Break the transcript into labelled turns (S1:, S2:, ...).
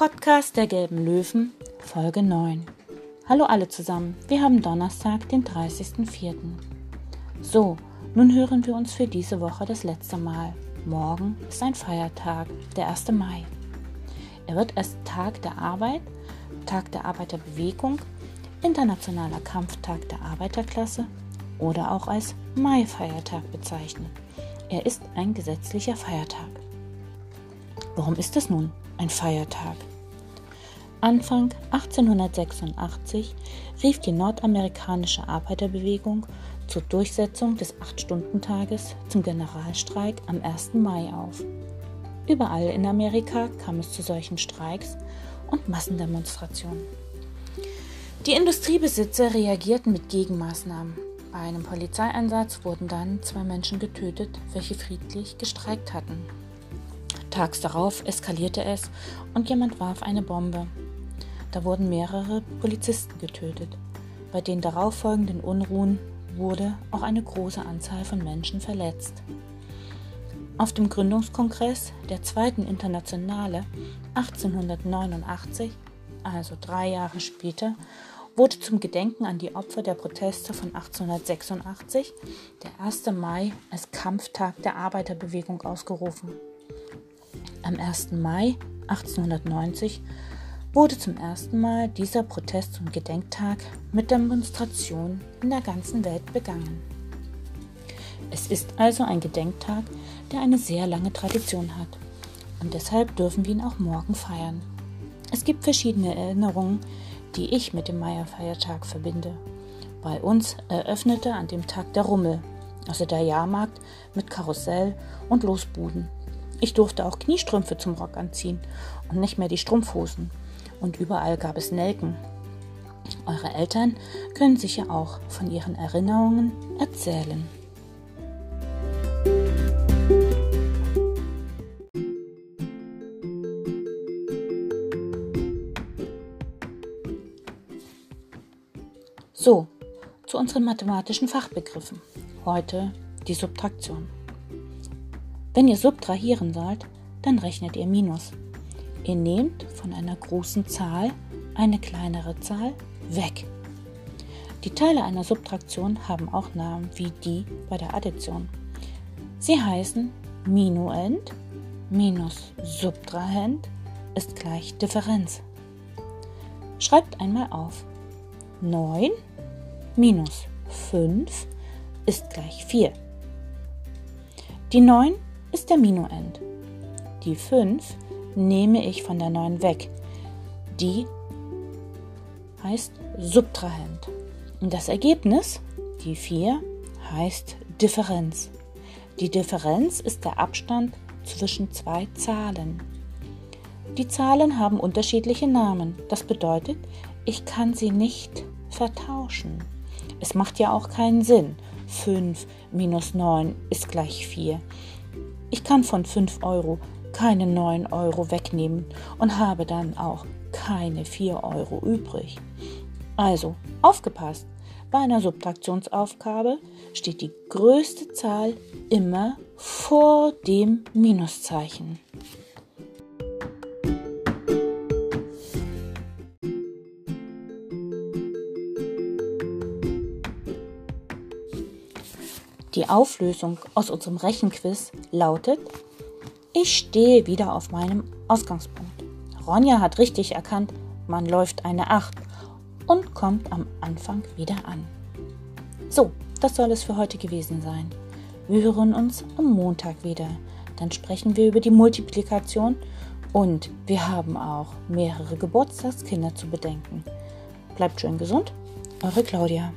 S1: Podcast der Gelben Löwen, Folge 9. Hallo alle zusammen, wir haben Donnerstag, den 30.04. So, nun hören wir uns für diese Woche das letzte Mal. Morgen ist ein Feiertag, der 1. Mai. Er wird als Tag der Arbeit, Tag der Arbeiterbewegung, Internationaler Kampftag der Arbeiterklasse oder auch als Mai-Feiertag bezeichnet. Er ist ein gesetzlicher Feiertag. Warum ist es nun ein Feiertag? Anfang 1886 rief die nordamerikanische Arbeiterbewegung zur Durchsetzung des Acht-Stunden-Tages zum Generalstreik am 1. Mai auf. Überall in Amerika kam es zu solchen Streiks und Massendemonstrationen. Die Industriebesitzer reagierten mit Gegenmaßnahmen. Bei einem Polizeieinsatz wurden dann zwei Menschen getötet, welche friedlich gestreikt hatten. Tags darauf eskalierte es und jemand warf eine Bombe. Da wurden mehrere Polizisten getötet. Bei den darauffolgenden Unruhen wurde auch eine große Anzahl von Menschen verletzt. Auf dem Gründungskongress der Zweiten Internationale 1889, also drei Jahre später, wurde zum Gedenken an die Opfer der Proteste von 1886 der 1. Mai als Kampftag der Arbeiterbewegung ausgerufen. Am 1. Mai 1890 wurde zum ersten Mal dieser Protest- und Gedenktag mit Demonstrationen in der ganzen Welt begangen. Es ist also ein Gedenktag, der eine sehr lange Tradition hat. Und deshalb dürfen wir ihn auch morgen feiern. Es gibt verschiedene Erinnerungen, die ich mit dem Meierfeiertag verbinde. Bei uns eröffnete an dem Tag der Rummel, also der Jahrmarkt mit Karussell und Losbuden. Ich durfte auch Kniestrümpfe zum Rock anziehen und nicht mehr die Strumpfhosen. Und überall gab es Nelken. Eure Eltern können sicher auch von ihren Erinnerungen erzählen. So, zu unseren mathematischen Fachbegriffen. Heute die Subtraktion. Wenn ihr subtrahieren sollt, dann rechnet ihr Minus. Ihr nehmt von einer großen Zahl eine kleinere Zahl weg. Die Teile einer Subtraktion haben auch Namen wie die bei der Addition. Sie heißen Minuend minus Subtrahend ist gleich Differenz. Schreibt einmal auf. 9 minus 5 ist gleich 4. Die 9 ist der Minuend. Die 5 nehme ich von der 9 weg. Die heißt Subtrahend. Und das Ergebnis, die 4, heißt Differenz. Die Differenz ist der Abstand zwischen zwei Zahlen. Die Zahlen haben unterschiedliche Namen. Das bedeutet, ich kann sie nicht vertauschen. Es macht ja auch keinen Sinn. 5 minus 9 ist gleich 4. Ich kann von 5 Euro keine 9 Euro wegnehmen und habe dann auch keine 4 Euro übrig. Also, aufgepasst! Bei einer Subtraktionsaufgabe steht die größte Zahl immer vor dem Minuszeichen. Die Auflösung aus unserem Rechenquiz lautet, ich stehe wieder auf meinem Ausgangspunkt. Ronja hat richtig erkannt, man läuft eine 8 und kommt am Anfang wieder an. So, das soll es für heute gewesen sein. Wir hören uns am Montag wieder. Dann sprechen wir über die Multiplikation und wir haben auch mehrere Geburtstagskinder zu bedenken. Bleibt schön gesund, eure Claudia.